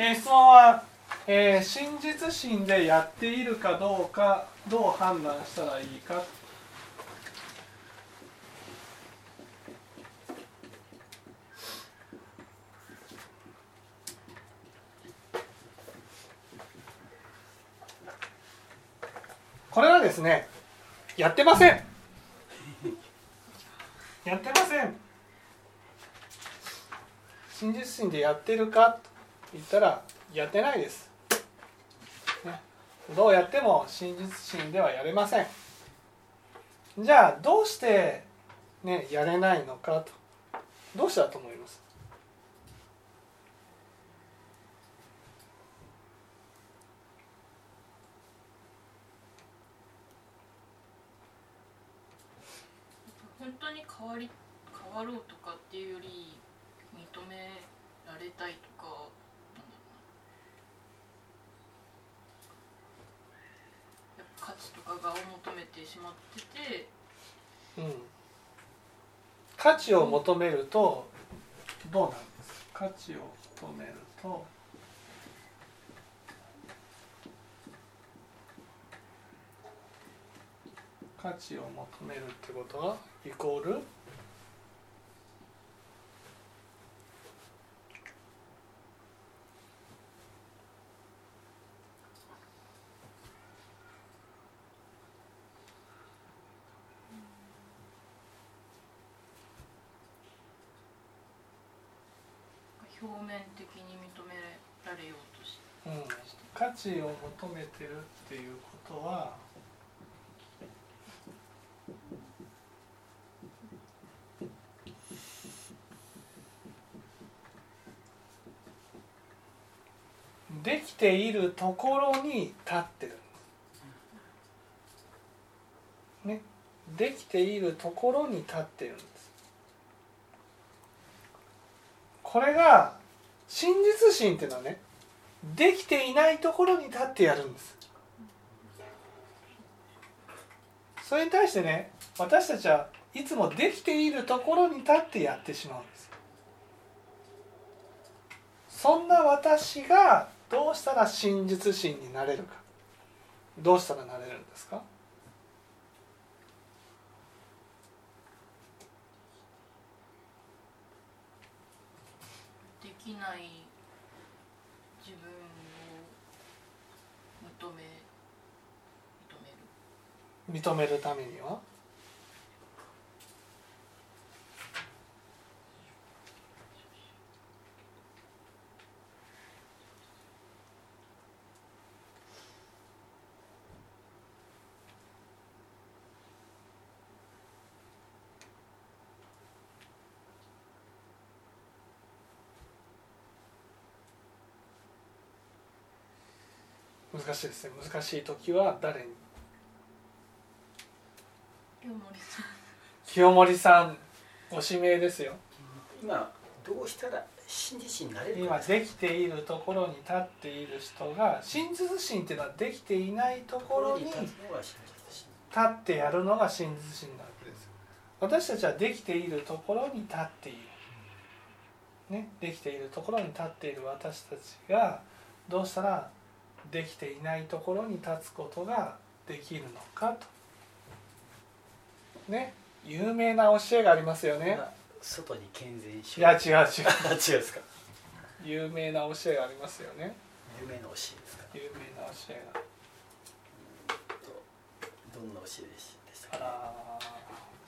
えー質問は、えー真実心でやっているかどうかどう判断したらいいか。これはですねやってません。やってません。真実心でやってるか言ったらやってないです、ね、どうやっても真実心ではやれません。じゃあどうしてねやれないのかと。どうしたと思います？本当に変わり変わろうとかっていうより認められたいとかなんだろうなやっぱ価値とかがを求めてしまってて。うん。価値を求めるとどうなんですか？価値を求めると。価値を求めるってことはイコール表面的に認められようとしうん、価値を求めてるっていうことはできているところに立ってる。ね。できているところに立ってるんです。これが真実心っていうのはねできていないところに立ってやるんです。それに対してね私たちはいつもできているところに立ってやってしまうんです。そんな私がどうしたら真実心になれるか。どうしたらなれるんですか？できない自分を認め認める。認めるためには？難しいですね。難しい時は誰に？清盛さん。清盛さんご指名ですよ。今どうしたら真実になれる今かできているところに立っている人が真実心っていうのはできていないところに立ってやるのが真実心なわけです。私たちはできているところに立っている。ねできているところに立っている私たちがどうしたらできていないところに立つことができるのかと。ね。有名な教えがありますよね。今外に健全しいや違う違う。違う ですか？有名な教えがありますよね。有名な教えですか？有名な教えが。どんな教えでしたあら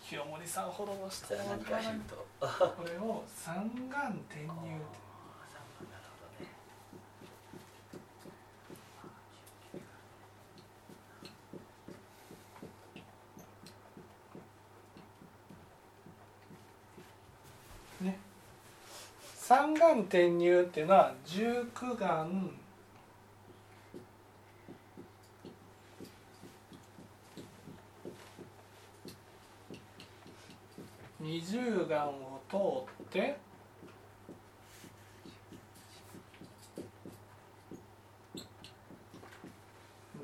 清盛さんほどの人じゃあは何かヒント。ああこれを三眼転入なるほどねね三眼転入っていうのは十九眼二十眼を通って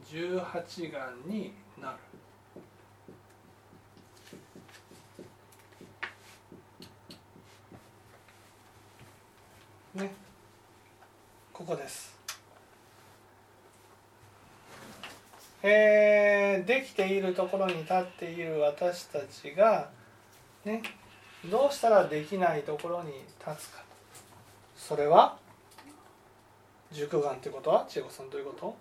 十八眼になるね。ここです。えーできているところに立っている私たちがねどうしたらできないところに立つか。それは熟眼ってことは千代子さんどういうこと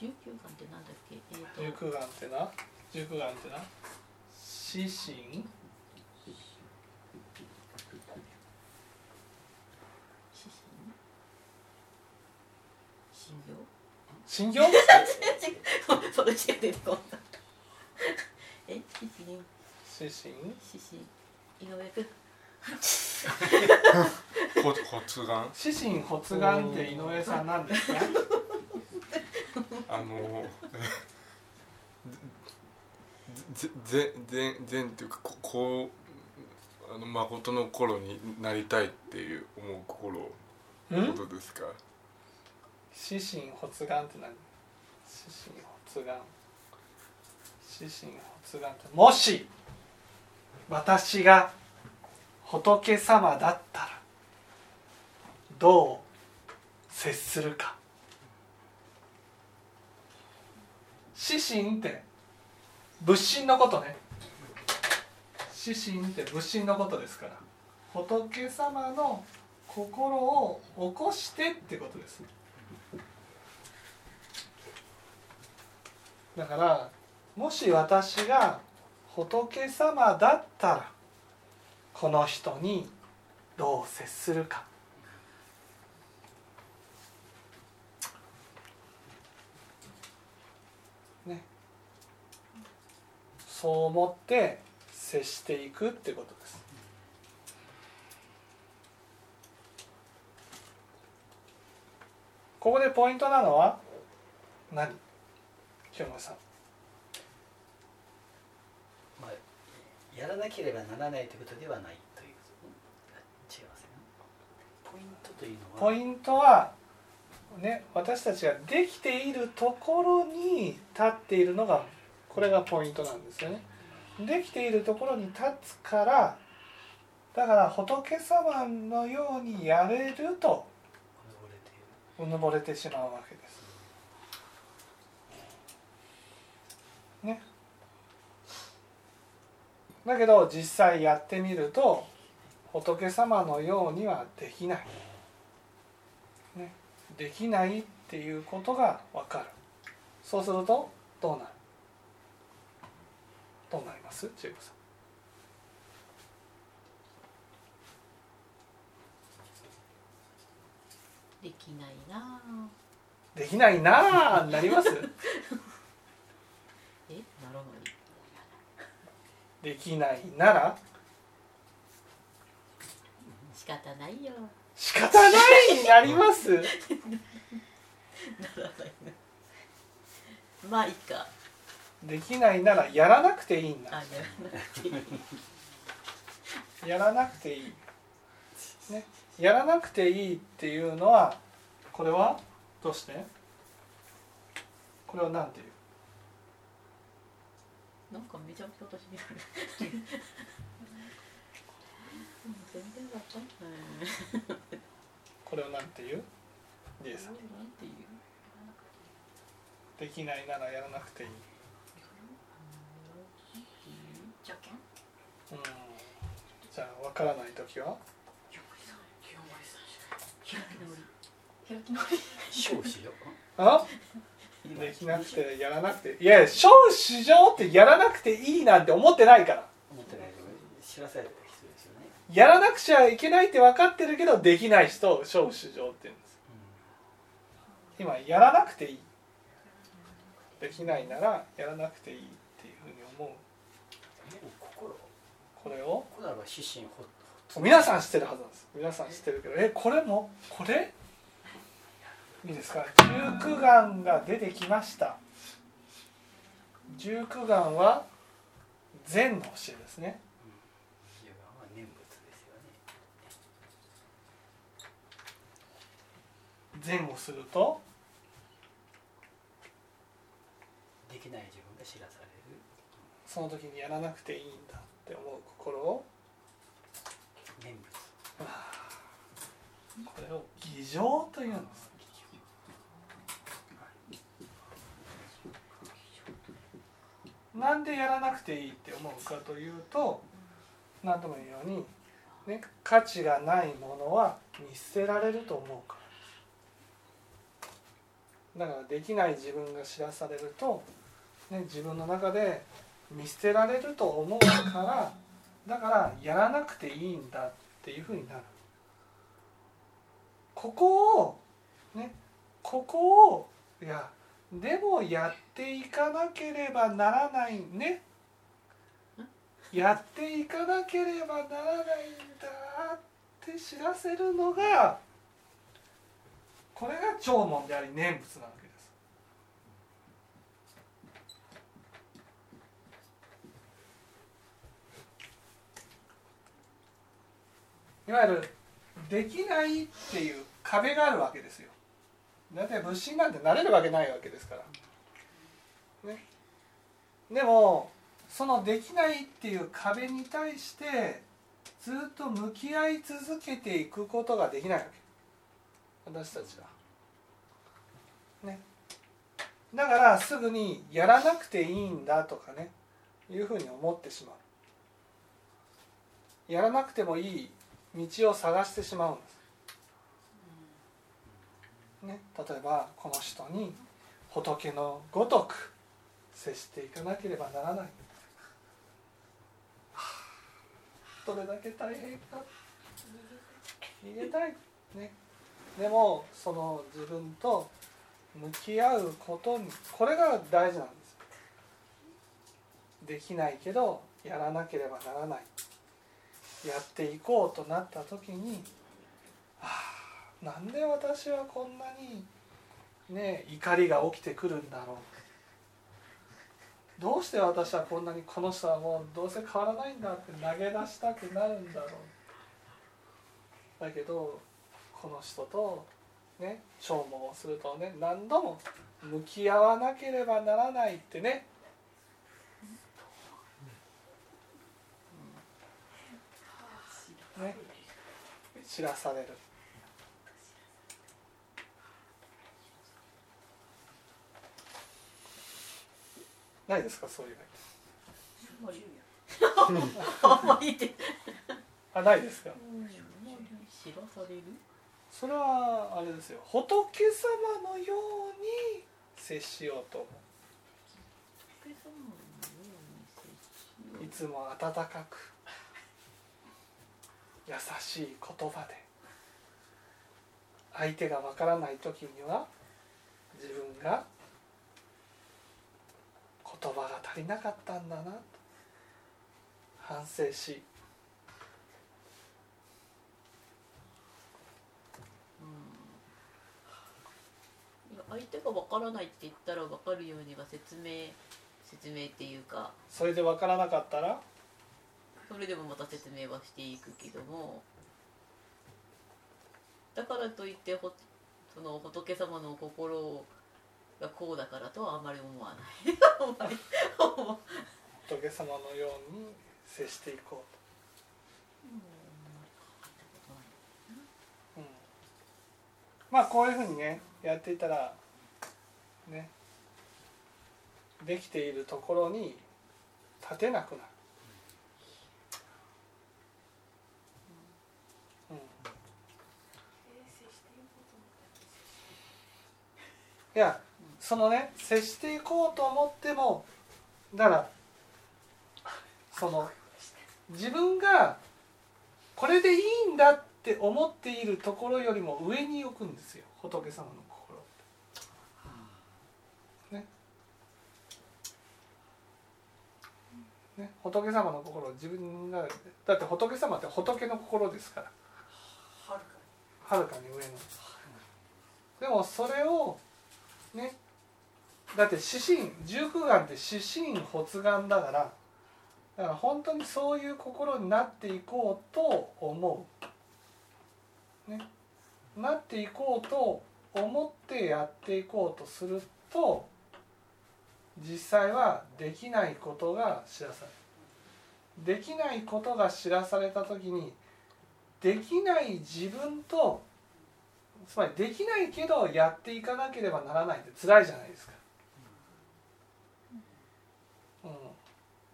？19巻ってなんだっけ？えーと。熟眼ってな？熟眼ってな？指針指針信用それしか出てこないえ指針指針指針井上君ほ発願指針発願って井上さんなんですかあのぜぜぜ善っていう？かここうあの誠の頃になりたいっていう思う心ん？のことですか？指針発願って何？指針発願。指針発願ってもし私が仏様だったらどう接するか。指針って仏心のことね指針って仏心のことですから。仏様の心を起こしてってことですだからもし私が仏様だったらこの人にどう接するか。ね。そう思って接していくってことです。ここでポイントなのは何？清村さん。まあ、やらなければならないということではないということ違いますね。ポイントというのは？ポイントはね私たちができているところに立っているのがこれがポイントなんですよね。できているところに立つからだから仏様のようにやれるとうぬぼれてしまうわけです。ね。だけど実際やってみると仏様のようにはできない。ね。できないっていうことがわかる。そうするとどうなる？どうなります？千恵子さん。できないな。あできないなあなります？え？なるほどできないなら？仕方ないよ。仕方ない？になります？ならないな。まあいいかできないならやらなくていいんだ。あやらなくていい。やらなくていい、ね、やらなくていいっていうのはこれはどうして？これは何ていう？なんかめちゃくちゃ私にある。うん全然わかんない。これを何ていう？さん。なんていうできないならやらなくていいじゃけん？うん。じゃあ分からない時は？き直り開き直り少子よあ？できなくてやらなくて。いやいや小市場ってやらなくていいなんて思ってないから。思ってないけど知らされた人ですよね、やらなくちゃいけないって分かってるけどできない人を小市場って言うんです。今やらなくていい。できないならやらなくていいっていうふうに思うでも心これを心は指針ほ皆さん知ってるはずなんです。皆さん知ってるけど。えこれも？これ？いいですか？十九眼が出てきました。十九眼は禅の教えですね。禅をすると？できない自分が知らされる。その時にやらなくていいんだって思う心を念仏偽情というんですなんでやらなくていいって思うかというと何とも言うように、ね、価値がないものは見捨てられると思うから。だからできない自分が知らされると、ね、自分の中で見捨てられると思うからだからやらなくていいんだっていうふうになる。ここをねここをいやでもやっていかなければならないね。やっていかなければならないんだって知らせるのがこれが弔問であり念仏なわけですいわゆるできないっていう壁があるわけですよ。だって物心なんてなれるわけないわけですから。ね。でもそのできないっていう壁に対してずっと向き合い続けていくことができないわけ。私たちは。ね。だからすぐにやらなくていいんだとかね。いうふうに思ってしまう。やらなくてもいい道を探してしまうんです、ね、例えばこの人に仏のごとく接していかなければならない。どれだけ大変か。逃げたい。ね。でもその自分と向き合うことにこれが大事なんです。できないけどやらなければならない。やっていこうとなった時にはあなんで私はこんなにね怒りが起きてくるんだろう。どうして私はこんなにこの人はもうどうせ変わらないんだって投げ出したくなるんだろう。だけどこの人とね消耗をするとね何度も向き合わなければならないってねね知らされる。ないですか？そういうの。あないですか？知らされるそれはあれですよ。仏様のように接しようと思う。いつも温かく優しい言葉で相手がわからない時には自分が言葉が足りなかったんだなと反省し相手がわからないって言ったらわかるようには説明説明っていうか。それでわからなかったらそれでもまた説明はしていくけども。だからといってほその仏様の心がこうだからとは あまり思わない。仏様のように接していこうと、うん、まあこういうふうにねやっていたらねできているところに立てなくなる、いやそのね接していこうと思ってもだからその自分がこれでいいんだって思っているところよりも上に置くんですよ仏様の心って。ね。ね仏様の心を自分がだって仏様って仏の心ですからはるかに上の。でもそれをね。だって指針十九眼って指針発願だからだから本当にそういう心になっていこうと思う、ね、なっていこうと思ってやっていこうとすると実際はできないことが知らされる。できないことが知らされた時にできない自分とつまりできないけどやっていかなければならないって辛いじゃないですか、うん、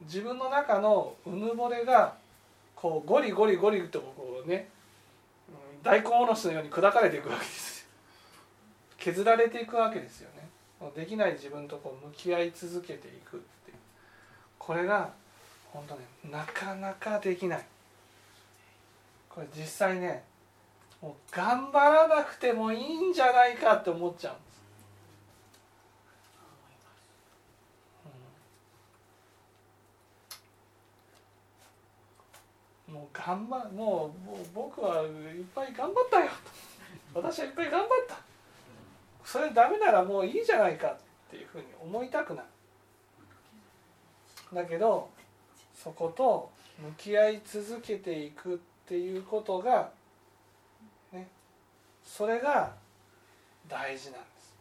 自分の中のうぬぼれがこうゴリゴリゴリとこうね大根おろしのように砕かれていくわけです削られていくわけですよね。できない自分とこう向き合い続けていくって。これが本当ねなかなかできない。これ実際ねもう頑張らなくてもいいんじゃないかって思っちゃうんです、うん。もう頑張もうもう僕はいっぱい頑張ったよ私はいっぱい頑張った。それダメならもういいじゃないかっていうふうに思いたくなるだけどそこと向き合い続けていくっていうことがそれが大事なんです。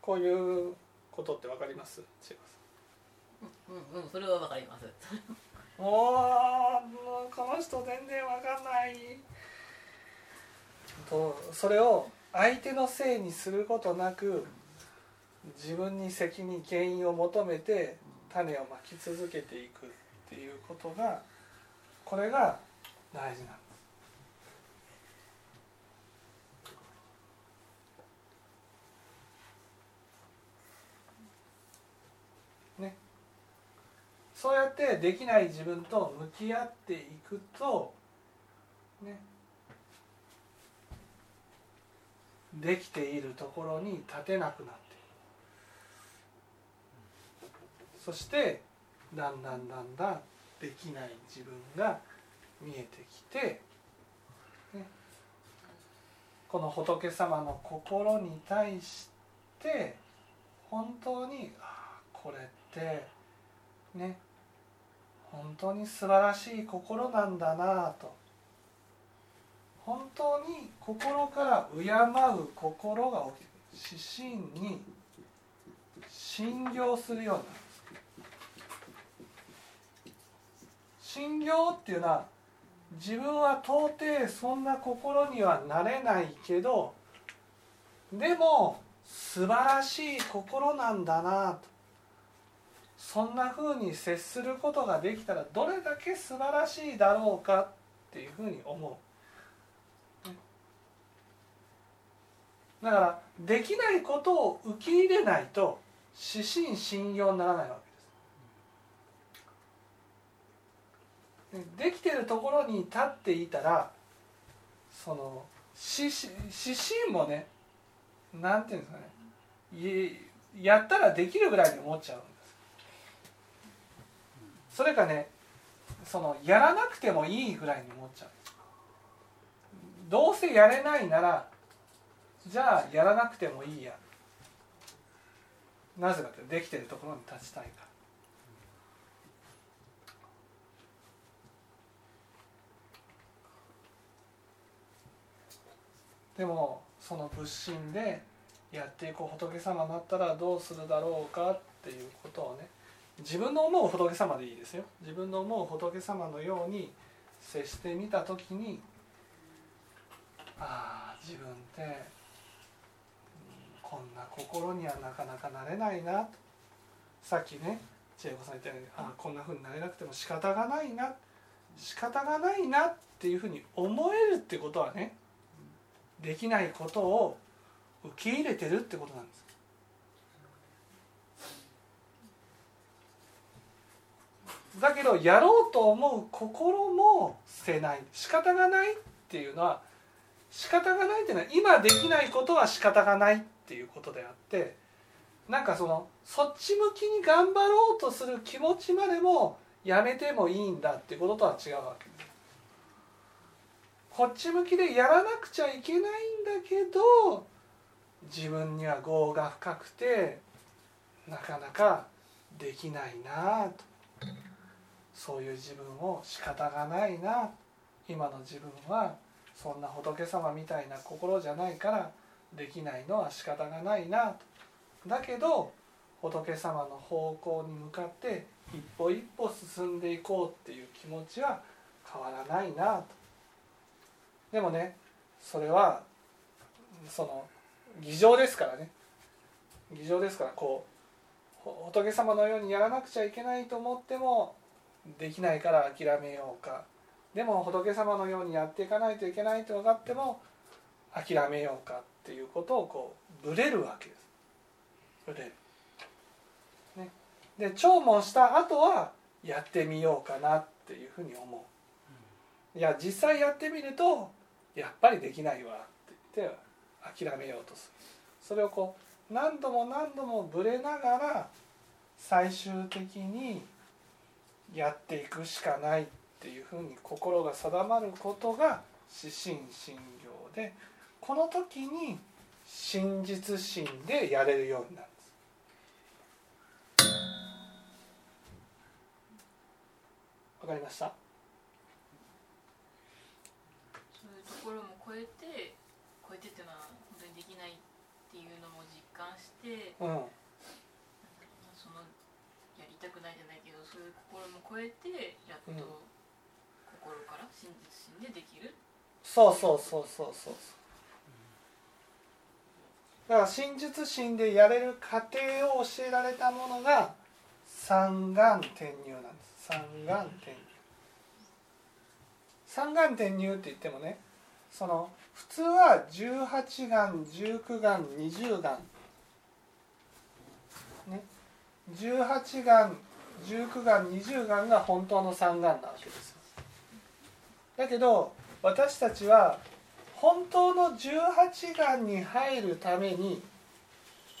こういうことってわかります？千葉うんうんそれはわかります。さんもうこの人全然わかんない。とそれを相手のせいにすることなく自分に責任原因を求めて種をまき続けていくっていうことがこれが大事なんです。ね、そうやってできない自分と向き合っていくとね。できているところに立てなくなっているそしてだんだんだんだんできない自分が見えてきて、ね、この仏様の心に対して本当にああこれってね。本当に素晴らしい心なんだなと。本当に心から敬う心が起きる。指針に信行するような信行っていうのは自分は到底そんな心にはなれないけどでも素晴らしい心なんだなとそんなふうに接することができたらどれだけ素晴らしいだろうかっていうふうに思う。だからできないことを受け入れないと指針信用にならないわけで。きてるところに立っていたらその指針もねなんていうんですかねやったらできるぐらいに思っちゃうんです。それかねそのやらなくてもいいぐらいに思っちゃう。どうせやれないならじゃあやらなくてもいいやなぜかってできてるところに立ちたいからでもその仏心でやっていこう仏様になったらどうするだろうかっていうことをね自分の思う仏様でいいですよ。自分の思う仏様のように接してみた時にああ自分ってこんな心にはなかなかなれないな。とさっきね千恵子さん言ったようにああこんなふうになれなくても仕方がないな。仕方がないなっていうふうに思えるってことはねできないことを受け入れてるってことなんです。だけどやろうと思う心も捨てない仕方がないっていうのは仕方がないっていうのは今できないことは仕方がないっていうことであってなんかそのそっち向きに頑張ろうとする気持ちまでもやめてもいいんだっていうこととは違うわけです。こっち向きでやらなくちゃいけないんだけど自分には業が深くてなかなかできないなと。そういう自分を仕方がないな。今の自分はそんな仏様みたいな心じゃないからできないのは仕方がないなと。だけど仏様の方向に向かって一歩一歩進んでいこうっていう気持ちは変わらないなと。でもねそれはその偽情ですからね偽情ですからこう仏様のようにやらなくちゃいけないと思ってもできないから諦めようかでも仏様のようにやっていかないといけないと分かっても諦めようかっていうことをこうぶれるわけですぶれる。ね、で聴聞した後はやってみようかなっていうふうに思う。いや実際やってみるとやっぱりできないわって言って諦めようとする。それをこう何度も何度もぶれながら最終的にやっていくしかないっていうふうに心が定まることが指針信行でこの時に真実心でやれるようになるんです。わかりましたそういうところも超えて超えてっていうのは本当にできないっていうのも実感してうん。そのやりたくないじゃないけどそういう心も超えてやっとうん。心から真実心でできる。そうそうそうそうそう。だから真実心でやれる過程を教えられたものが三眼転入なんです。三眼転入。三眼転入って言ってもねその普通は18眼19眼20眼。ね。18眼19眼20眼が本当の三眼なわけですよ。だけど私たちは本当の18眼に入るために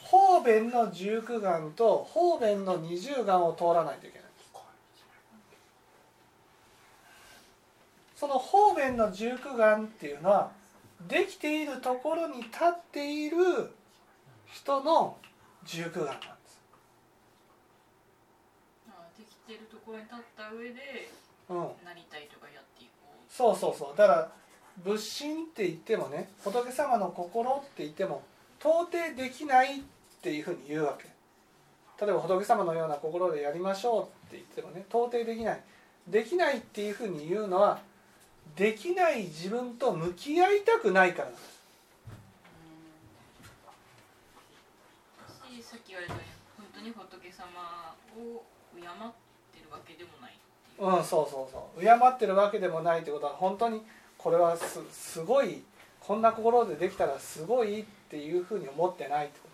方便の19眼と方便の20眼を通らないといけない。その方便の19眼っていうのはできているところに立っている人の19眼なんです。ああできてるところに立った上でうん。なりたいとかやっていこう。そうそうそう。だから仏心って言ってもね仏様の心って言っても到底できないっていうふうに言うわけ。例えば仏様のような心でやりましょうって言ってもね到底できない。できないっていうふうに言うのはできない自分と向き合いたくないから。なんですしさっき言われたように本当に仏様を敬ってるわけでもないいう。うんそうそうそう。敬ってるわけでもないってことは本当にこれはすすごいこんな心でできたらすごいっていうふうに思ってないってこと。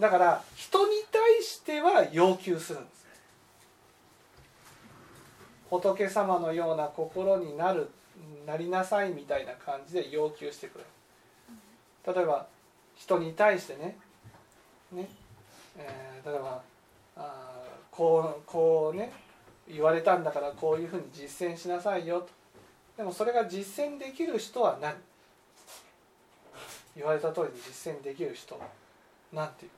だから人に対しては要求するんです仏様のような心になるなりなさいみたいな感じで要求してくる。例えば人に対してねね、えー例えばあこうこうね言われたんだからこういうふうに実践しなさいよと。でもそれが実践できる人は何？言われた通りに実践できる人は何ていう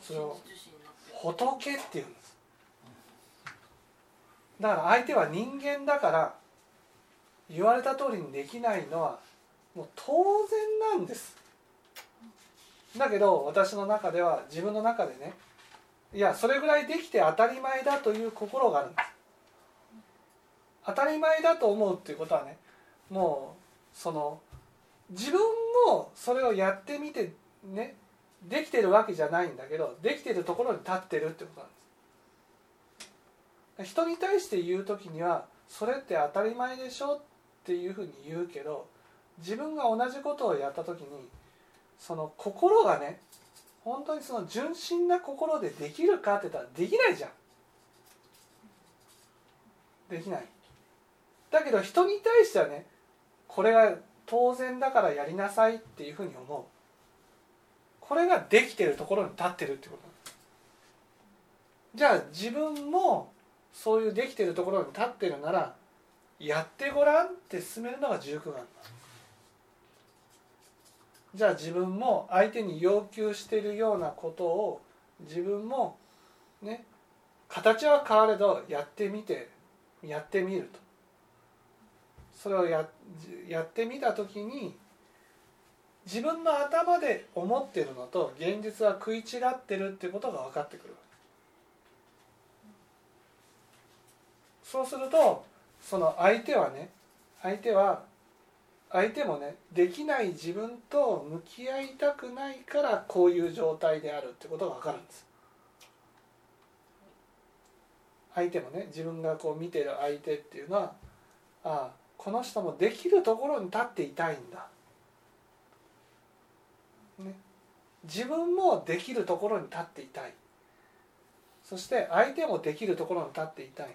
それを真実心になってる仏っていうんです。だから相手は人間だから言われた通りにできないのはもう当然なんです。だけど私の中では自分の中でねいやそれぐらいできて当たり前だという心があるんです。当たり前だと思うっていうことはねもうその自分もそれをやってみてねできてるわけじゃないんだけどできてるところに立ってるってことなんです。人に対して言う時にはそれって当たり前でしょっていうふうに言うけど自分が同じことをやった時にその心がね本当にその純真な心でできるかって言ったらできないじゃん。できない。だけど人に対してはねこれが当然だからやりなさいっていうふうに思う。これができてるところに立ってるってこと。じゃあ自分もそういうできてるところに立ってるならやってごらんって進めるのが19眼なんじゃあ自分も相手に要求してるようなことを自分もね形は変われどやってみてやってみると。それをややってみた時に自分の頭で思ってるのと現実は食い違ってるってことが分かってくる。そうするとその相手はね相手は相手もねできない自分と向き合いたくないからこういう状態であるってことが分かるんです。相手もね自分がこう見てる相手っていうのはああこの人もできるところに立っていたいんだ、ね、自分もできるところに立っていたい。そして相手もできるところに立っていたい。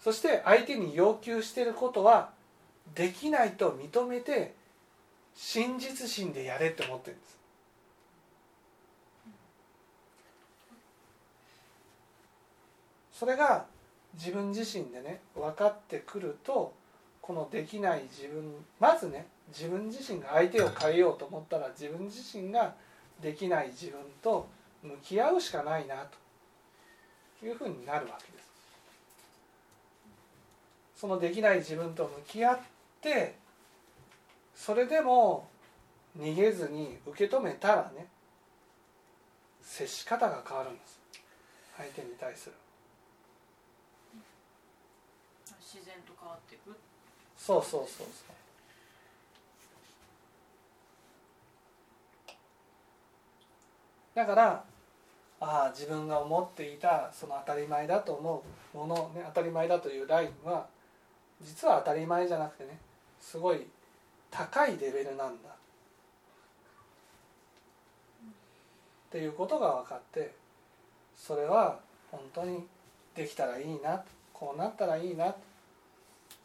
そして相手に要求していることはできないと認めて真実心でやれって思ってるんです。それが自分自身でね分かってくるとこのできない自分まずね自分自身が相手を変えようと思ったら自分自身ができない自分と向き合うしかないなと。いうふうになるわけです。そのできない自分と向き合ってそれでも逃げずに受け止めたらね接し方が変わるんです。相手に対する。自然と変わっていく。そうそうそうそうだからああ自分が思っていたその当たり前だと思うもの、ね、当たり前だというラインは実は当たり前じゃなくてねすごい高いレベルなんだ。っていうことが分かってそれは本当にできたらいいなこうなったらいいな。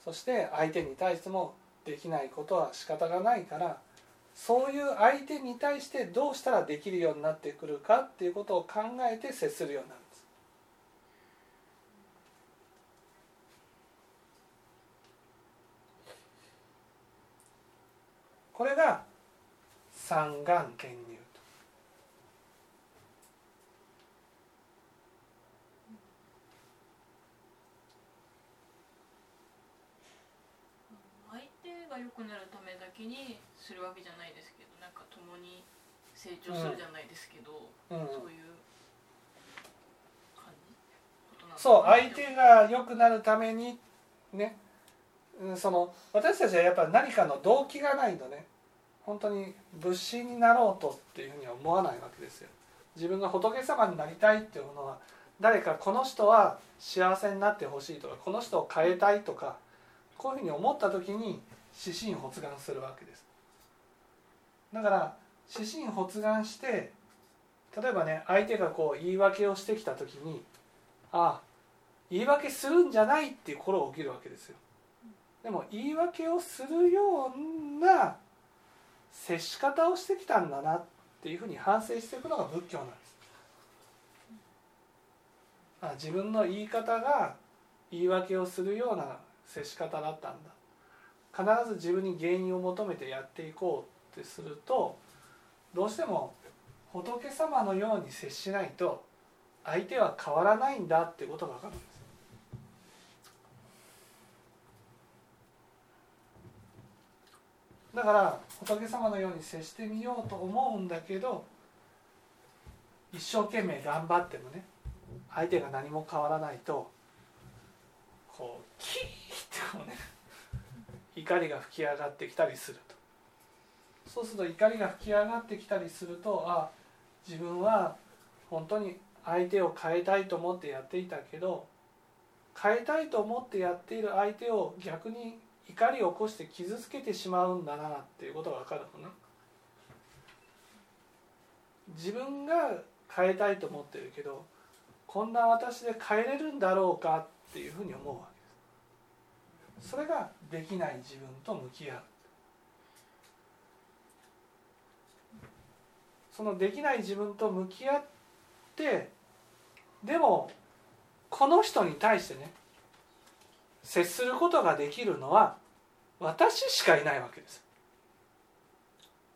そして相手に対してもできないことは仕方がないからそういう相手に対してどうしたらできるようになってくるかっていうことを考えて接するようになるんです。これが三眼兼入。相手が良くなるためだけにするわけじゃないですけどなんか共に成長するじゃないですけど、うんそういう感じ？ことなのかなそう相手が良くなるためにね。うんその私たちはやっぱり何かの動機がないとね。本当に仏心になろうとっていうふうには思わないわけですよ。自分が仏様になりたいっていうのは誰かこの人は幸せになってほしいとかこの人を変えたいとかこういうふうに思った時に指針発願するわけですだから指針発願して例えばね相手がこう言い訳をしてきた時にああ言い訳するんじゃないっていう心が起きるわけですよ。でも言い訳をするような接し方をしてきたんだなっていうふうに反省していくのが仏教なんです。あ自分の言い方が言い訳をするような接し方だったんだ。必ず自分に原因を求めてやっていこうってするとどうしても仏様のように接しないと相手は変わらないんだっていうことが分かるんです。だから仏様のように接してみようと思うんだけど一生懸命頑張ってもね相手が何も変わらないとこうキーッてこうね怒りが吹き上がってきたりすると。そうすると怒りが吹き上がってきたりするとあ自分は本当に相手を変えたいと思ってやっていたけど変えたいと思ってやっている相手を逆に怒りを起こして傷つけてしまうんだなっていうことが分かるのね。自分が変えたいと思ってるけどこんな私で変えれるんだろうかっていうふうに思うわけです。それができない自分と向き合う。そのできない自分と向き合ってでもこの人に対してね接することができるのは私しかいないわけです。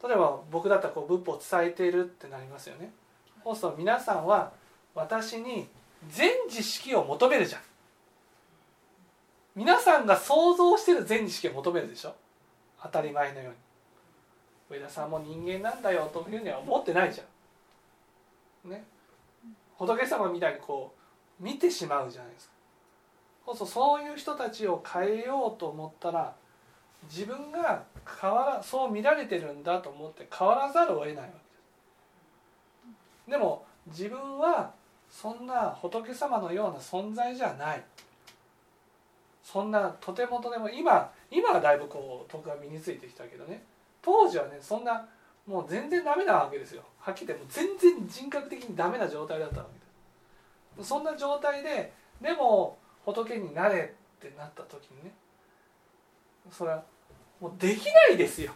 例えば僕だったらこう仏法を伝えているってなりますよね。そうすると皆さんは私に全知識を求めるじゃん。皆さんが想像してる全知識を求めるでしょ。当たり前のように。上田さんも人間なんだよというふうには思ってないじゃん。ね。仏様みたいにこう見てしまうじゃないですか。そうそうそういう人たちを変えようと思ったら自分が変わらそう見られてるんだと思って変わらざるを得ないわけです。でも自分はそんな仏様のような存在じゃない。そんなとてもとても今今はだいぶこう徳が身についてきたけどね。当時はねそんなもう全然ダメなわけですよ。はっきり言っても全然人格的にダメな状態だったわけでそんな状態ででも仏になれってなった時にねそれはもうできないですよ。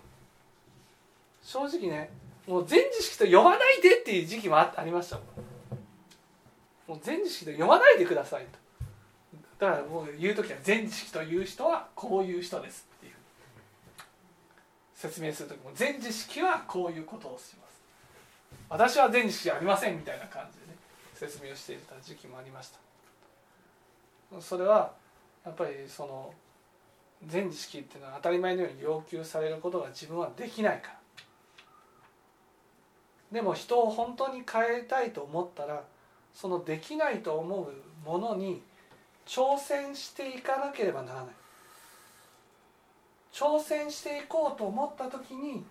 正直ねもう全知識と呼ばないでっていう時期もありましたもう全知識と呼ばないでくださいと。だからもう言う時は全知識という人はこういう人です。説明する時も全知識はこういうことをします。私は全知識ありませんみたいな感じでね説明をしていた時期もありました。それはやっぱりその全知識っていうのは当たり前のように要求されることが自分はできないから。でも人を本当に変えたいと思ったらそのできないと思うものに挑戦していかなければならない。挑戦していこうと思った時に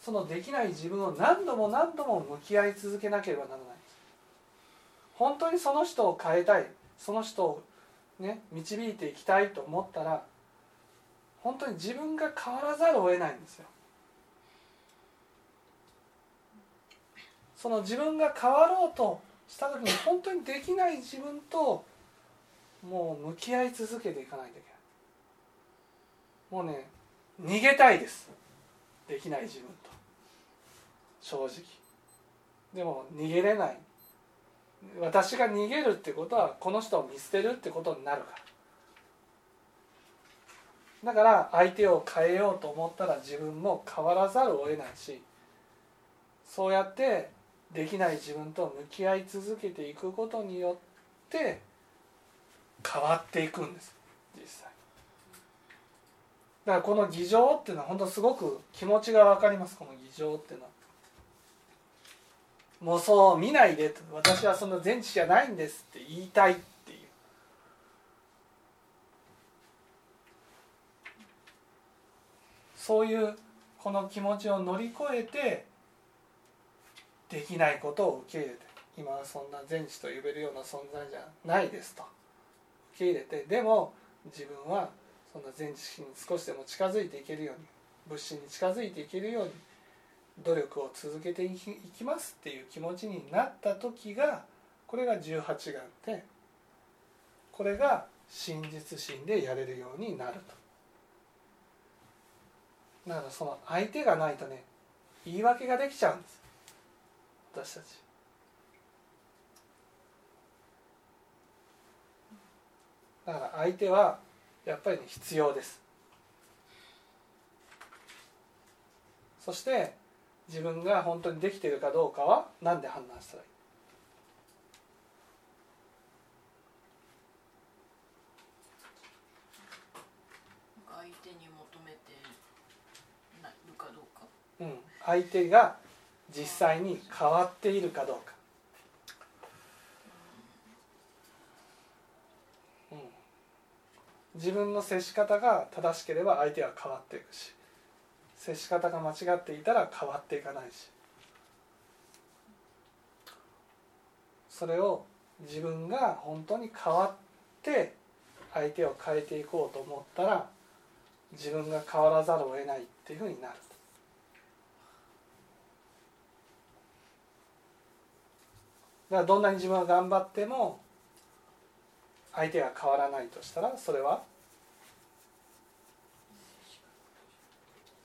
そのできない自分を何度も何度も向き合い続けなければならない。本当にその人を変えたい。その人をね導いていきたいと思ったら本当に自分が変わらざるを得ないんですよ。その自分が変わろうとした時に本当にできない自分ともう向き合い続けていかないといけない。もうね逃げたいです。できない自分と。正直。でも逃げれない。私が逃げるってことはこの人を見捨てるってことになるから。だから相手を変えようと思ったら自分も変わらざるを得ないしそうやってできない自分と向き合い続けていくことによって変わっていくんです。だからこの偽情っていうのは本当すごく気持ちが分かりますこの偽情っていうのは。もうそう見ないで私はそんな全知じゃないんですって言いたいっていう。そういうこの気持ちを乗り越えてできないことを受け入れて今はそんな全知と呼べるような存在じゃないですと。受け入れてでも自分はそんな全知識に少しでも近づいていけるように物心に近づいていけるように努力を続けていきますっていう気持ちになった時がこれが18眼でこれが真実心でやれるようになると。だからその相手がないとね言い訳ができちゃうんです。私たち。だから相手はやっぱり、ね、必要です。そして自分が本当にできているかどうかは何で判断したらいい？相手に求めてるかどうか。うん、相手が実際に変わっているかどうか、うん、自分の接し方が正しければ相手は変わっていくし接し方が間違っていたら変わっていかないしそれを自分が本当に変わって相手を変えていこうと思ったら自分が変わらざるを得ないっていうふうになる。だからどんなに自分が頑張っても相手が変わらないとしたらそれは？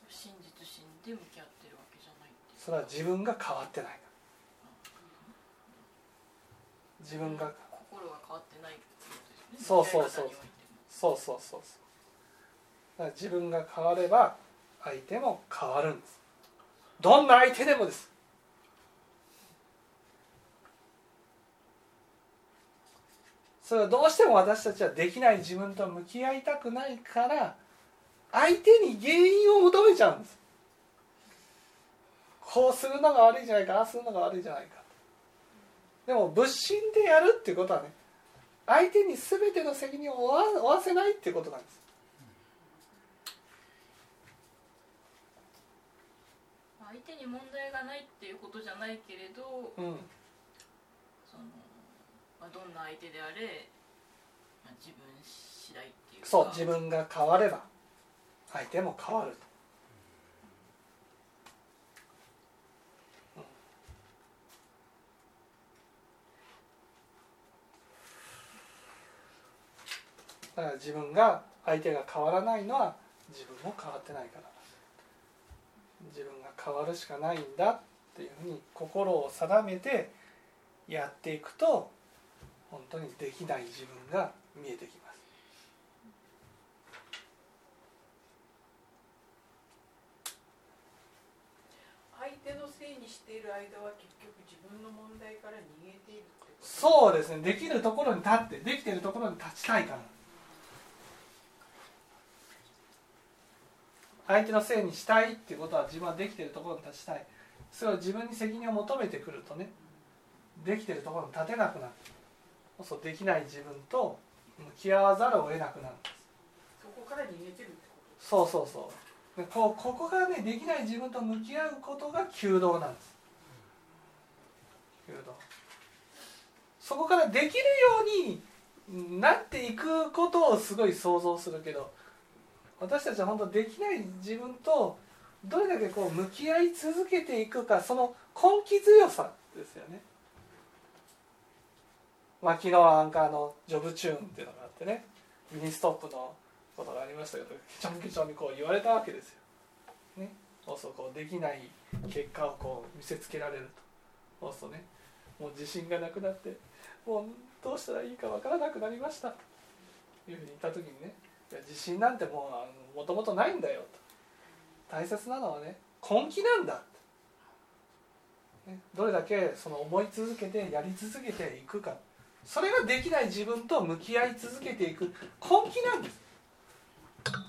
真実心で向き合ってるわけじゃないそれは自分が変わってない自分が。心が変わってないね。そうそうそう。そうそうそうそう。自分が変われば相手も変わるんです。どんな相手でもですそれはどうしても私たちはできない自分と向き合いたくないから相手に原因を求めちゃうんです。こうするのが悪いじゃないかああするのが悪いじゃないか。でも物心でやるっていうことはね相手に全ての責任を負わ負わせないっていうことなんです。相手に問題がないっていうことじゃないけれどうん。その、まあ、どんな相手であれ、まあ、自分次第っていうか。そう自分が変われば相手も変わると。だから自分が相手が変わらないのは自分も変わってないから。自分が変わるしかないんだっていうふうに心を定めてやっていくと本当にできない自分が見えてきます。相手のせいにしている間は結局自分の問題から逃げているってこと。そうですね。できるところに立ってできているところに立ちたいから。相手のせいにしたいっていうことは自分はできているところに立ちたい。それを自分に責任を求めてくるとねできているところに立てなくなる。そうできない自分と向き合わざるを得なくなるんです。そこから逃げてるそうそうそう。でこうここがねできない自分と向き合うことが弓道なんです。弓道。そこからできるようになっていくことをすごい想像するけど私たちは本当できない自分とどれだけこう向き合い続けていくかその根気強さですよね。まあ、昨日はなんかあのジョブチューンっていうのがあってねミニストップのことがありましたけどケチョンケチョンにこう言われたわけですよ。ね、そうそうこうできない結果をこう見せつけられると。そうするとね。もう自信がなくなってもうどうしたらいいかわからなくなりました。というふうに言った時にねいや自信なんてもうもともとないんだよと。大切なのはね根気なんだ、ね、どれだけその思い続けてやり続けていくか。それができない自分と向き合い続けていく根気なんです。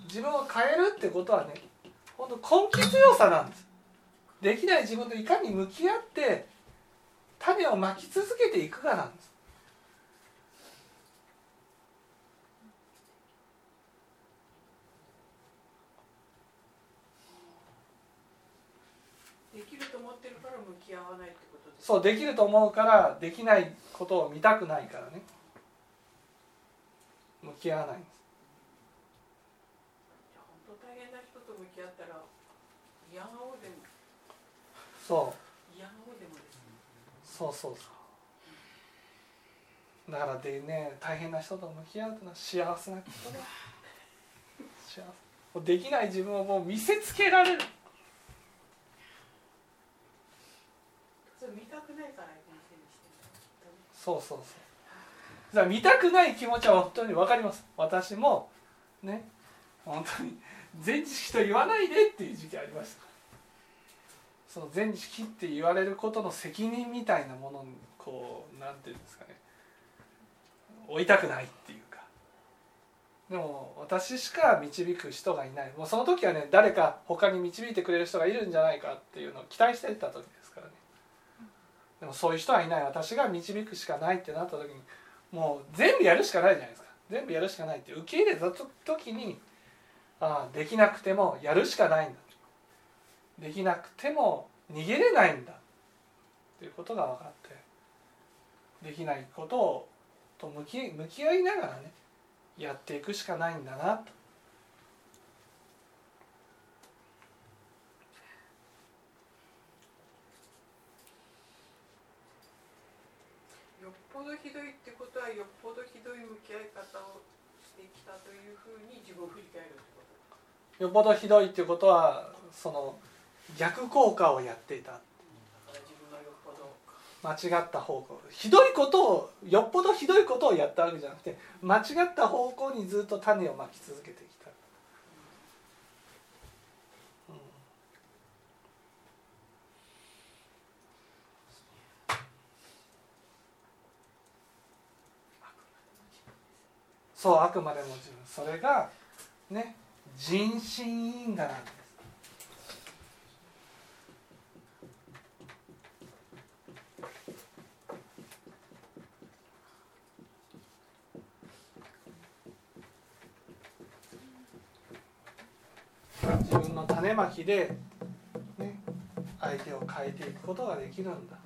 自分を変えるってことはね本当根気強さなんです。できない自分といかに向き合って種をまき続けていくかなんです。とできると思ってるから向き合わないってことですそうできると思うからできないことを見たくないからね。向き合わないんです。本当大変な人と向き合ったらそう。嫌顔でもですね。そうそうそう。だからでね大変な人と向き合うというのは幸せなことだ。幸せ。もうできない自分をもう見せつけられる。それ見たくないからそうそうそう。だから見たくない気持ちは本当に分かります。私もね本当に全知識と言わないでっていう時期ありました。その全知識って言われることの責任みたいなものにこうなんていうんですかね。追いたくないっていうか。でも私しか導く人がいない。もうその時はね誰か他に導いてくれる人がいるんじゃないかっていうのを期待してた時。ですでもそういう人はいない。私が導くしかないってなった時にもう全部やるしかないじゃないですか。全部やるしかないって受け入れた時にああできなくてもやるしかないんだ。できなくても逃げれないんだ。っていうことが分かってできないことをと向き向き合いながらねやっていくしかないんだなとよっぽどひどいってことはよっぽどひどい向き合い方をしてきたというふうに自分を振り返るってこと？よっぽどひどいってことはその逆効果をやっていた。間違った方向ひどいことをよっぽどひどいことをやったわけじゃなくて間違った方向にずっと種をまき続けてきた、そうあくまでも自分それがね人心因果なんです。自分の種まきで、ね、相手を変えていくことができるんだ。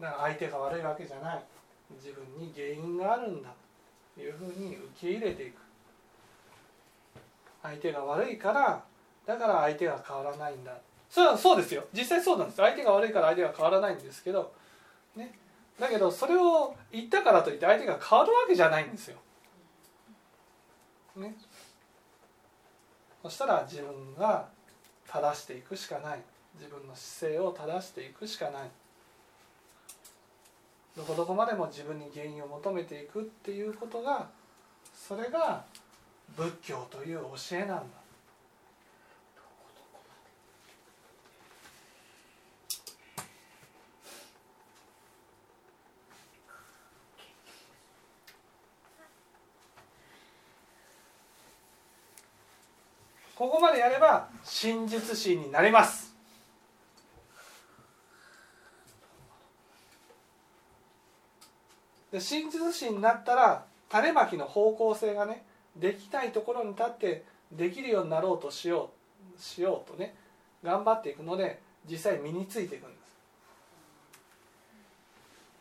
だから相手が悪いわけじゃない。自分に原因があるんだ。いうふうに受け入れていく。相手が悪いからだから相手が変わらないんだ。それはそうですよ。実際そうなんです相手が悪いから相手が変わらないんですけどね。だけどそれを言ったからといって相手が変わるわけじゃないんですよ。ね、そしたら自分が正していくしかない。自分の姿勢を正していくしかない。どこどこまでも自分に原因を求めていくっていうことがそれが仏教という教えなんだ。ここまでやれば真実心になれます。で真実心になったら種まきの方向性がねできないところに立ってできるようになろうとしようしようとね頑張っていくので実際身についていくんです。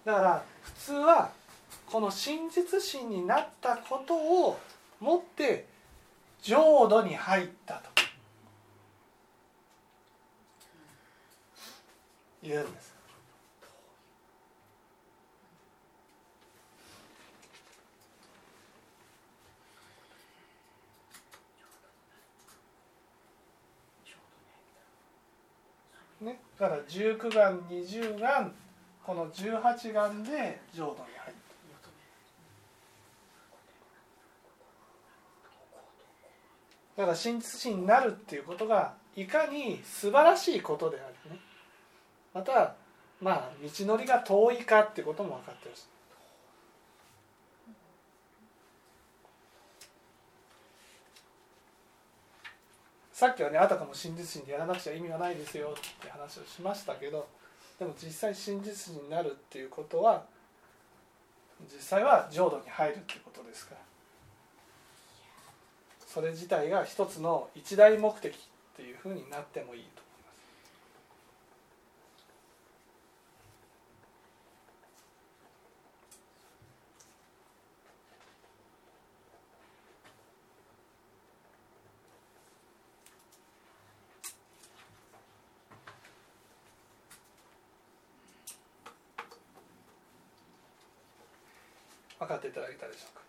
だから普通はこの真実心になったことをもって浄土に入ったと言うんです。ね、だから19眼20眼この18眼で浄土に入っただから真実心になるっていうことがいかに素晴らしいことであるね。またまあ道のりが遠いかってことも分かってほし。いさっきはねあたかも真実心でやらなくちゃ意味がないですよって話をしましたけどでも実際真実心になるっていうことは実際は浄土に入るっていうことですから。それ自体が一つの一大目的っていうふうになってもいいと思います。分かっていただけたでしょうか。